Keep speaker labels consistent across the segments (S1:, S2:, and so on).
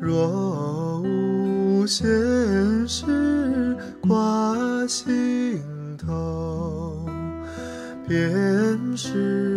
S1: 若无闲事挂心头，便是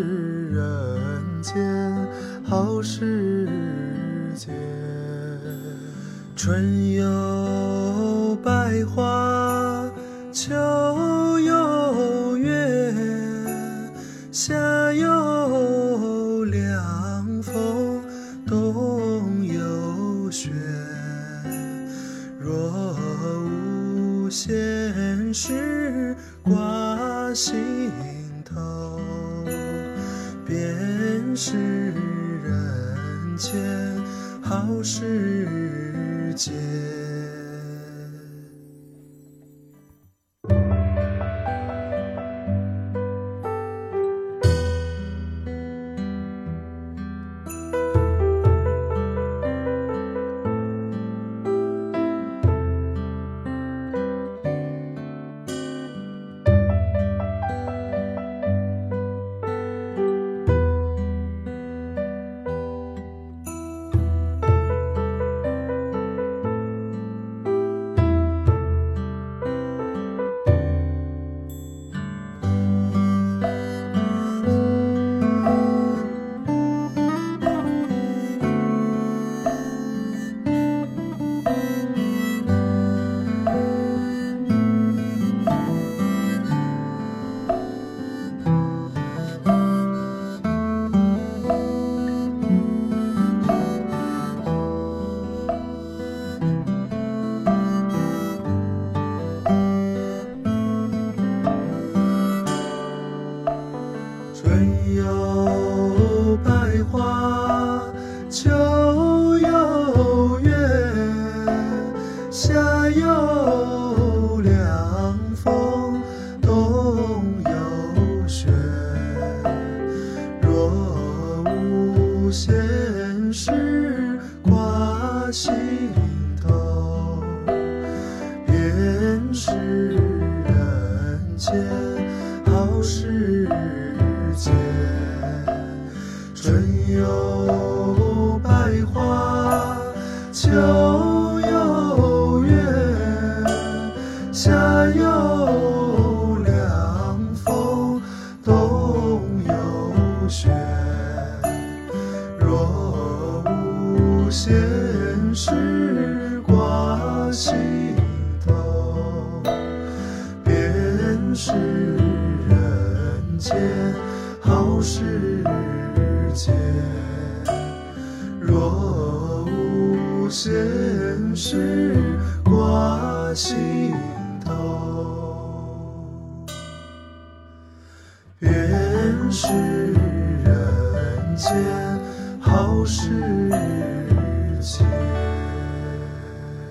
S1: 好时节。春有百花，秋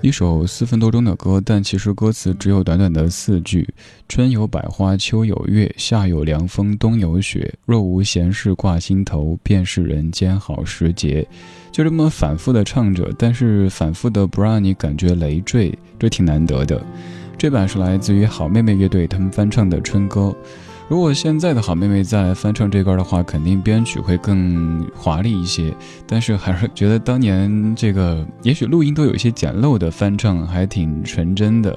S2: 一首四分多钟的歌，但其实歌词只有短短的四句：春有百花，秋有月，夏有凉风，冬有雪。若无闲事挂心头，便是人间好时节。就这么反复的唱着，但是反复的不让你感觉累赘，这挺难得的。这版是来自于好妹妹乐队他们翻唱的春歌。如果现在的好妹妹再来翻唱这歌的话，肯定编曲会更华丽一些。但是还是觉得当年这个，也许录音都有一些简陋的翻唱，还挺纯真的。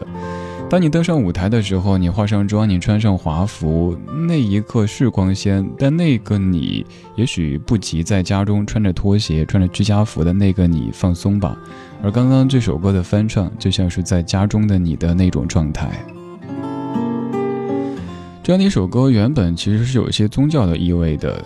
S2: 当你登上舞台的时候，你化上妆，你穿上华服，那一刻是光鲜，但那个你也许不及在家中穿着拖鞋、穿着居家服的那个你放松吧。而刚刚这首歌的翻唱，就像是在家中的你的那种状态。这样的一首歌原本其实是有一些宗教的意味的，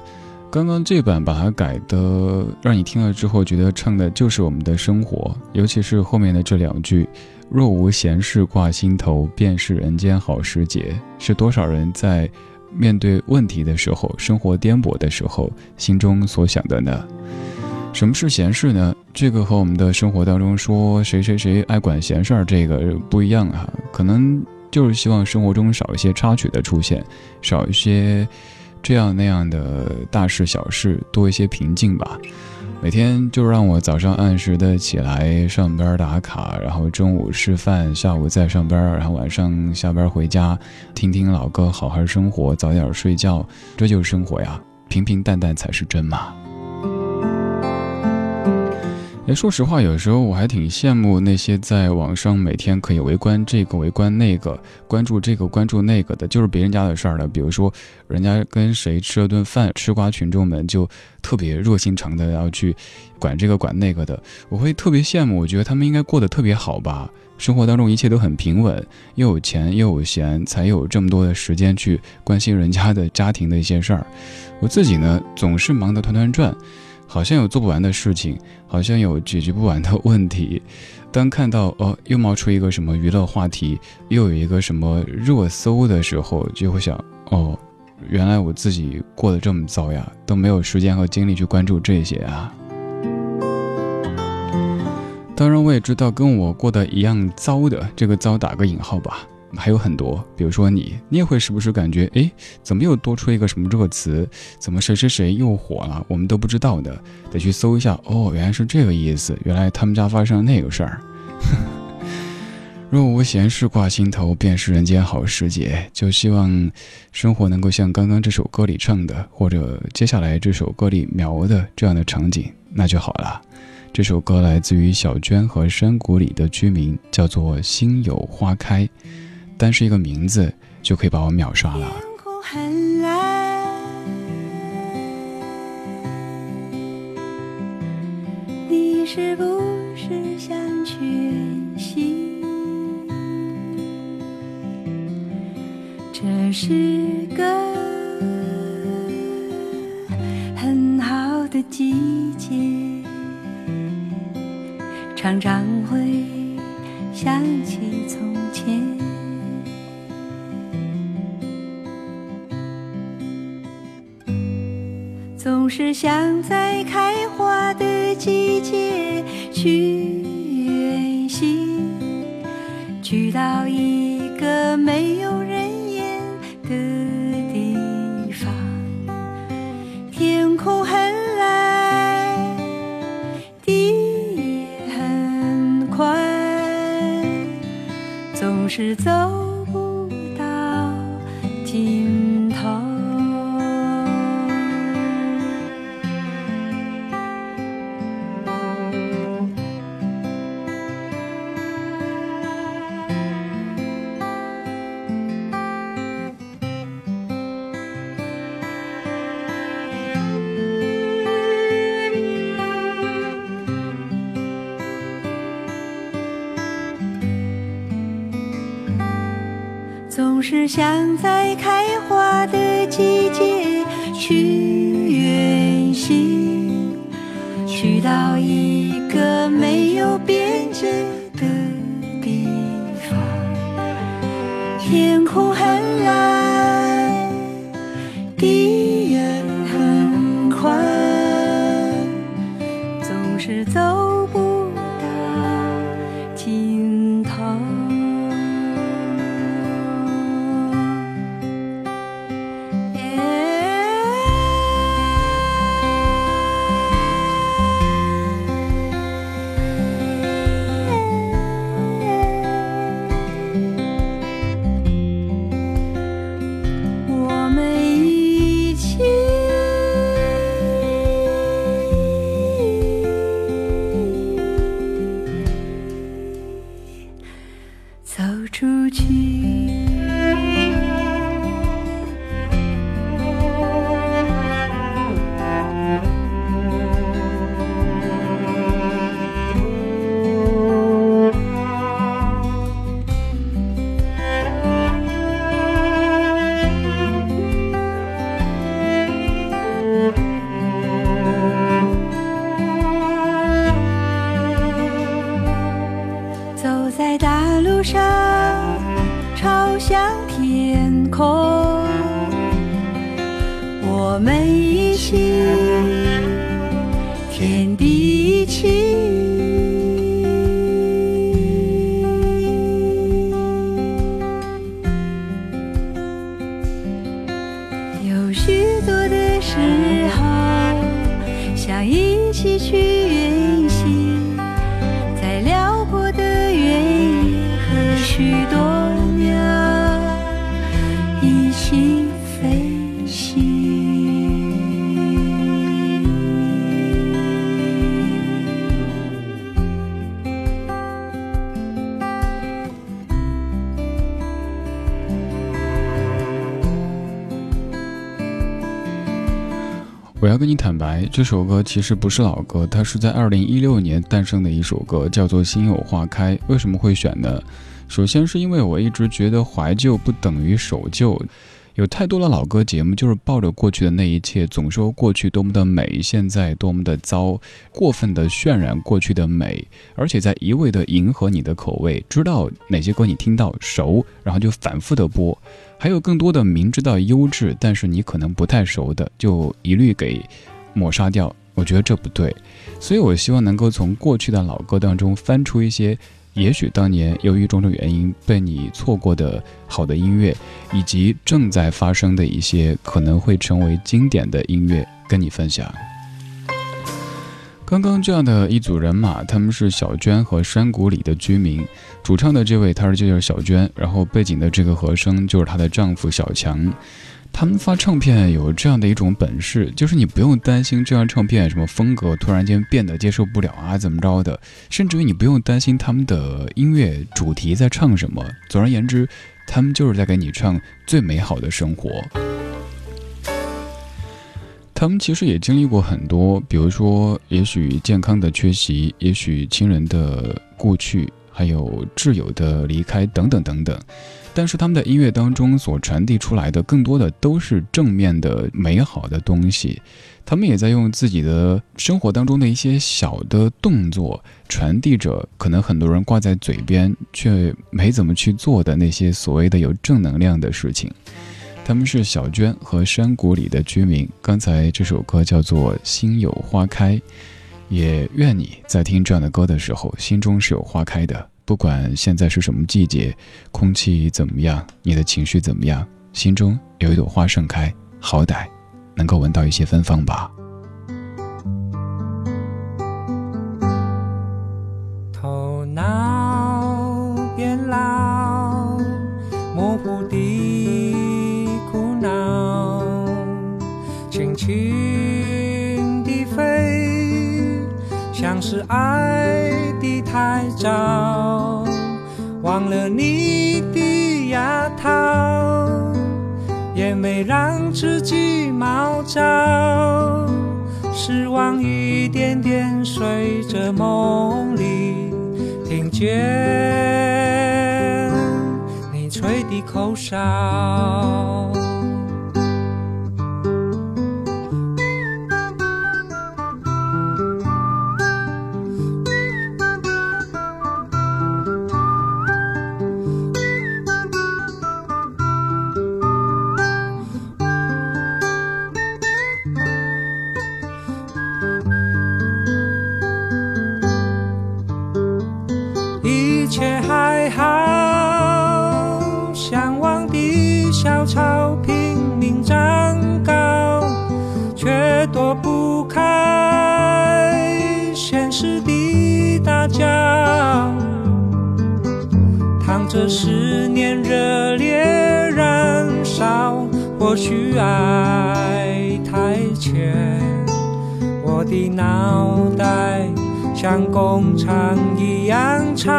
S2: 刚刚这版把它改的，让你听了之后觉得唱的就是我们的生活，尤其是后面的这两句。若无闲事挂心头，便是人间好时节。是多少人在面对问题的时候，生活颠簸的时候，心中所想的呢？什么是闲事呢？这个和我们的生活当中说谁谁谁爱管闲事儿这个不一样啊。可能就是希望生活中少一些插曲的出现，少一些这样那样的大事小事，多一些平静吧。每天就让我早上按时的起来上班打卡，然后中午吃饭，下午再上班，然后晚上下班回家，听听老歌，好好生活，早点睡觉，这就是生活呀，平平淡淡才是真嘛。哎，说实话，有时候我还挺羡慕那些在网上每天可以围观这个、围观那个、关注这个、关注那个的，就是别人家的事儿的。比如说，人家跟谁吃了顿饭，吃瓜群众们就特别热心肠的要去管这个管那个的，我会特别羡慕。我觉得他们应该过得特别好吧，生活当中一切都很平稳，又有钱又有闲，才有这么多的时间去关心人家的家庭的一些事儿。我自己呢，总是忙得团团转。好像有做不完的事情，好像有解决不完的问题。当看到哦，又冒出一个什么娱乐话题，又有一个什么热搜的时候，就会想哦，原来我自己过得这么糟呀，都没有时间和精力去关注这些啊。当然，我也知道跟我过得一样糟的，这个糟打个引号吧。还有很多，比如说你，你也会时不时感觉，哎，怎么又多出一个什么热词？怎么谁谁谁又火了？我们都不知道的，得去搜一下。哦，原来是这个意思，原来他们家发生了那个事儿。若无闲事挂心头，便是人间好时节。就希望生活能够像刚刚这首歌里唱的，或者接下来这首歌里描的这样的场景，那就好了。这首歌来自于小娟和山谷里的居民，叫做《心有花开》。单是一个名字就可以把我秒杀了。
S3: 天空很蓝，你是不是想全息？这是个很好的季节，常常会想起是想在开花的季节去只想在开花的季节。
S2: 这首歌其实不是老歌，它是在二零一六年诞生的一首歌，叫做《心有花开》。为什么会选呢？首先是因为我一直觉得怀旧不等于守旧，有太多的老歌节目就是抱着过去的那一切，总说过去多么的美，现在多么的糟，过分的渲染过去的美，而且在一味的迎合你的口味，知道哪些歌你听到熟，然后就反复的播。还有更多的明知道优质，但是你可能不太熟的，就一律给抹杀掉。我觉得这不对，所以我希望能够从过去的老歌当中翻出一些，也许当年由于种种原因被你错过的好的音乐，以及正在发生的一些可能会成为经典的音乐，跟你分享。刚刚这样的一组人马，他们是小娟和山谷里的居民。主唱的这位，他是就是小娟，然后背景的这个和声就是她的丈夫小强。他们发唱片有这样的一种本事，就是你不用担心这张唱片什么风格突然间变得接受不了啊，怎么着的，甚至于你不用担心他们的音乐主题在唱什么。总而言之，他们就是在给你唱最美好的生活。他们其实也经历过很多，比如说，也许健康的缺席，也许亲人的故去，还有挚友的离开，等等等等。但是他们的音乐当中所传递出来的，更多的都是正面的、美好的东西。他们也在用自己的生活当中的一些小的动作，传递着可能很多人挂在嘴边却没怎么去做的那些所谓的有正能量的事情。他们是小娟和山谷里的居民。刚才这首歌叫做《心有花开》，也愿你在听这样的歌的时候，心中是有花开的。不管现在是什么季节，空气怎么样，你的情绪怎么样，心中有一朵花盛开，好歹能够闻到一些芬芳吧。
S4: 了你的牙套，也没让自己毛躁。失望一点点随着梦里，听见你吹的口哨。不开现实的大脚。躺着思念，热烈燃烧，或许爱太浅，我的脑袋。像工厂一样吵，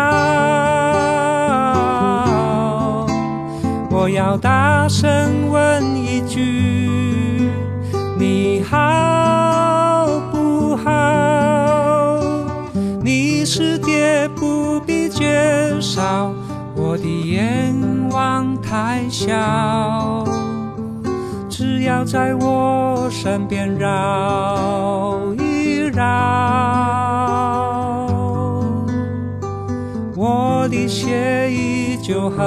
S4: 我要大声问一句：你好好？你是爹不必介绍，我的愿望太小，只要在我身边绕一绕。我的血依旧很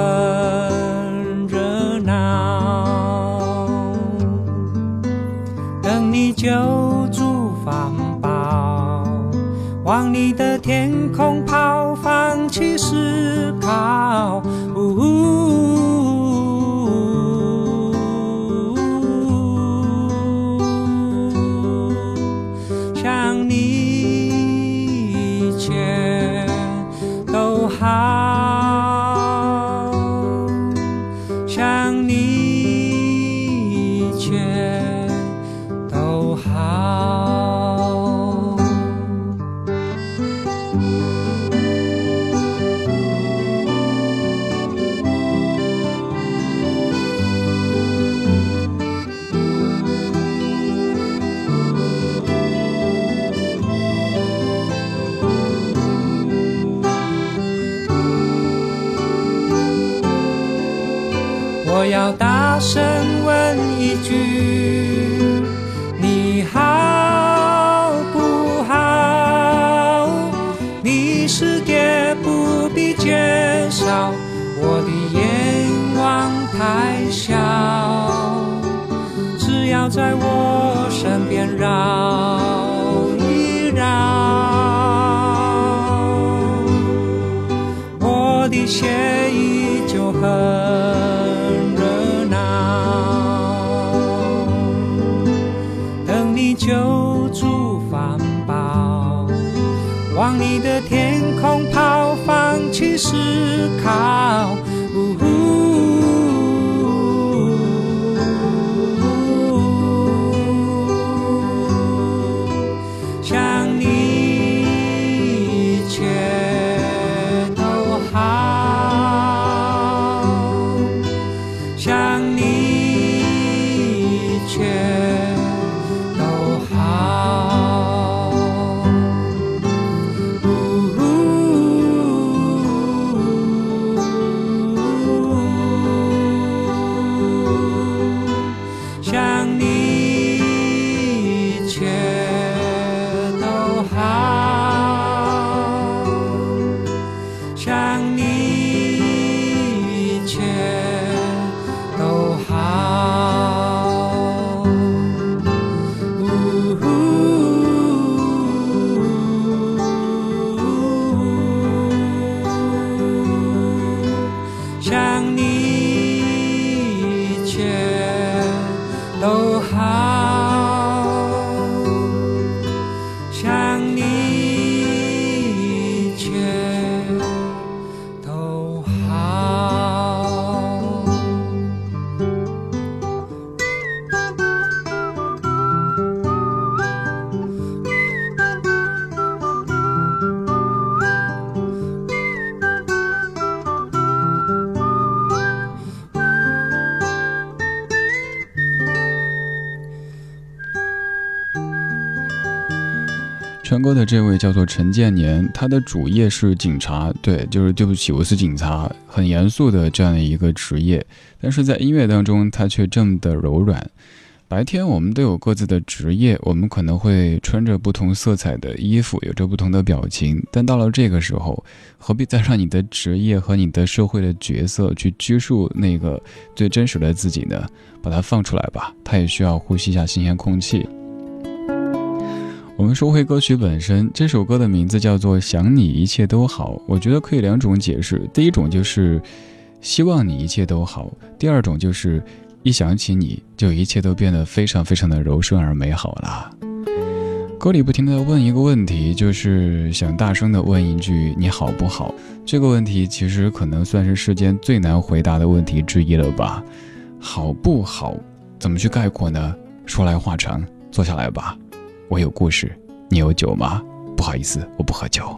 S4: 很热闹。等你救助环保，往你的天空跑，放弃思考。
S2: 唱歌的这位叫做陈建年，他的主业是警察，对，就是对不起，我是警察，很严肃的这样的一个职业。但是在音乐当中，他却这么的柔软。白天我们都有各自的职业，我们可能会穿着不同色彩的衣服，有着不同的表情。但到了这个时候，何必再让你的职业和你的社会的角色去拘束那个最真实的自己呢？把它放出来吧，他也需要呼吸一下新鲜空气。我们说回歌曲本身，这首歌的名字叫做《想你一切都好》，我觉得可以两种解释。第一种就是希望你一切都好，第二种就是一想起你就一切都变得非常非常的柔顺而美好了。歌里不停的问一个问题，就是想大声的问一句你好不好？这个问题其实可能算是世间最难回答的问题之一了吧？好不好？怎么去概括呢？说来话长，坐下来吧。我有故事，你有酒吗？不好意思，我不喝酒。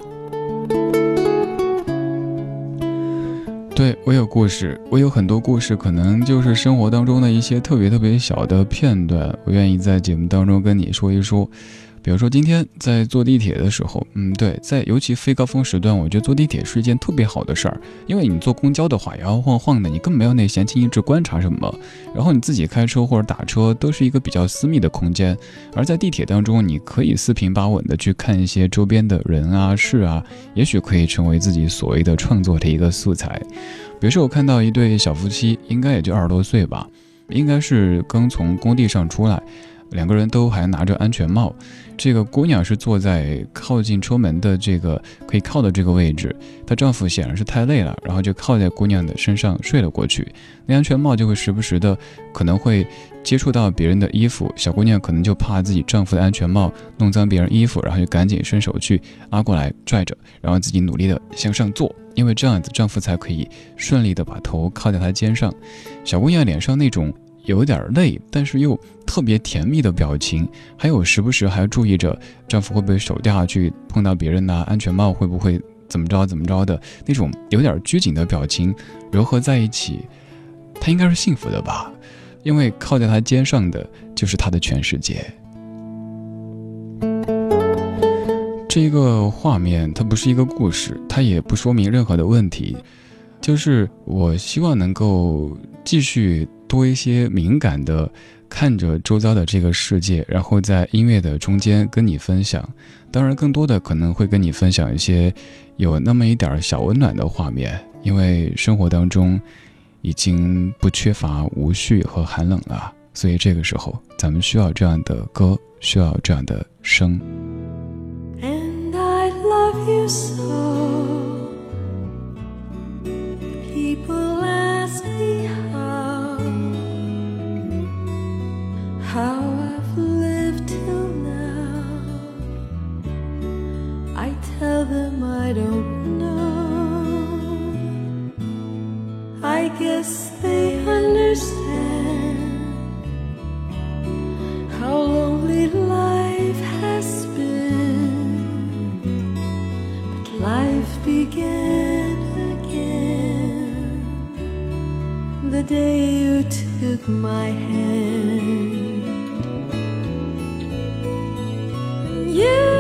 S2: 对我有故事，我有很多故事，可能就是生活当中的一些特别特别小的片段，我愿意在节目当中跟你说一说。比如说今天在坐地铁的时候，嗯，对，在尤其非高峰时段，我觉得坐地铁是一件特别好的事儿，因为你坐公交的话摇摇晃晃的，你根本没有那闲情逸致观察什么，然后你自己开车或者打车都是一个比较私密的空间，而在地铁当中，你可以四平八稳的去看一些周边的人啊事啊，也许可以成为自己所谓的创作的一个素材。比如说我看到一对小夫妻，应该也就二十多岁吧，应该是刚从工地上出来。两个人都还拿着安全帽。这个姑娘是坐在靠近车门的这个可以靠的这个位置，她丈夫显然是太累了，然后就靠在姑娘的身上睡了过去。那安全帽就会时不时的可能会接触到别人的衣服，小姑娘可能就怕自己丈夫的安全帽弄脏别人衣服，然后就赶紧伸手去拉过来拽着，然后自己努力的向上坐，因为这样子丈夫才可以顺利的把头靠在她肩上。小姑娘脸上那种。有点累，但是又特别甜蜜的表情，还有时不时还要注意着丈夫会不会手掉下去碰到别人呐，安全帽会不会怎么着怎么着的那种有点拘谨的表情柔合在一起，她应该是幸福的吧？因为靠在她肩上的就是她的全世界。这一个画面它不是一个故事，它也不说明任何的问题，就是我希望能够继续。多一些敏感的看着周遭的这个世界，然后在音乐的中间跟你分享。当然，更多的可能会跟你分享一些有那么一点小温暖的画面，因为生活当中已经不缺乏无序和寒冷了，所以这个时候咱们需要这样的歌，需要这样的声。
S5: And I love you so. Guess they understand how lonely life has been. But life began again the day you took my hand. Yes,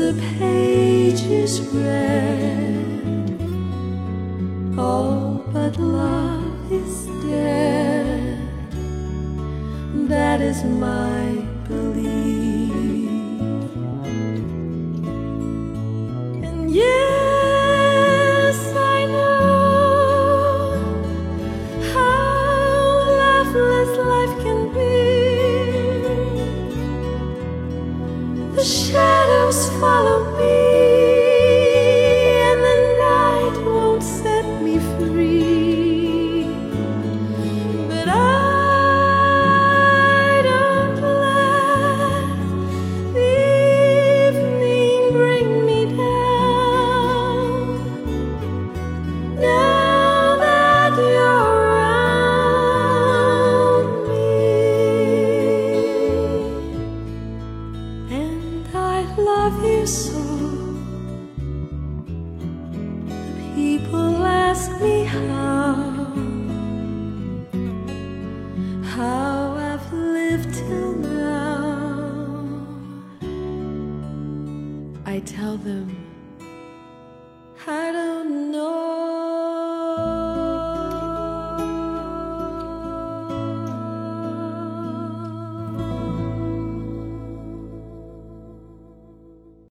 S5: A page is read, all but love is dead. That is my belief.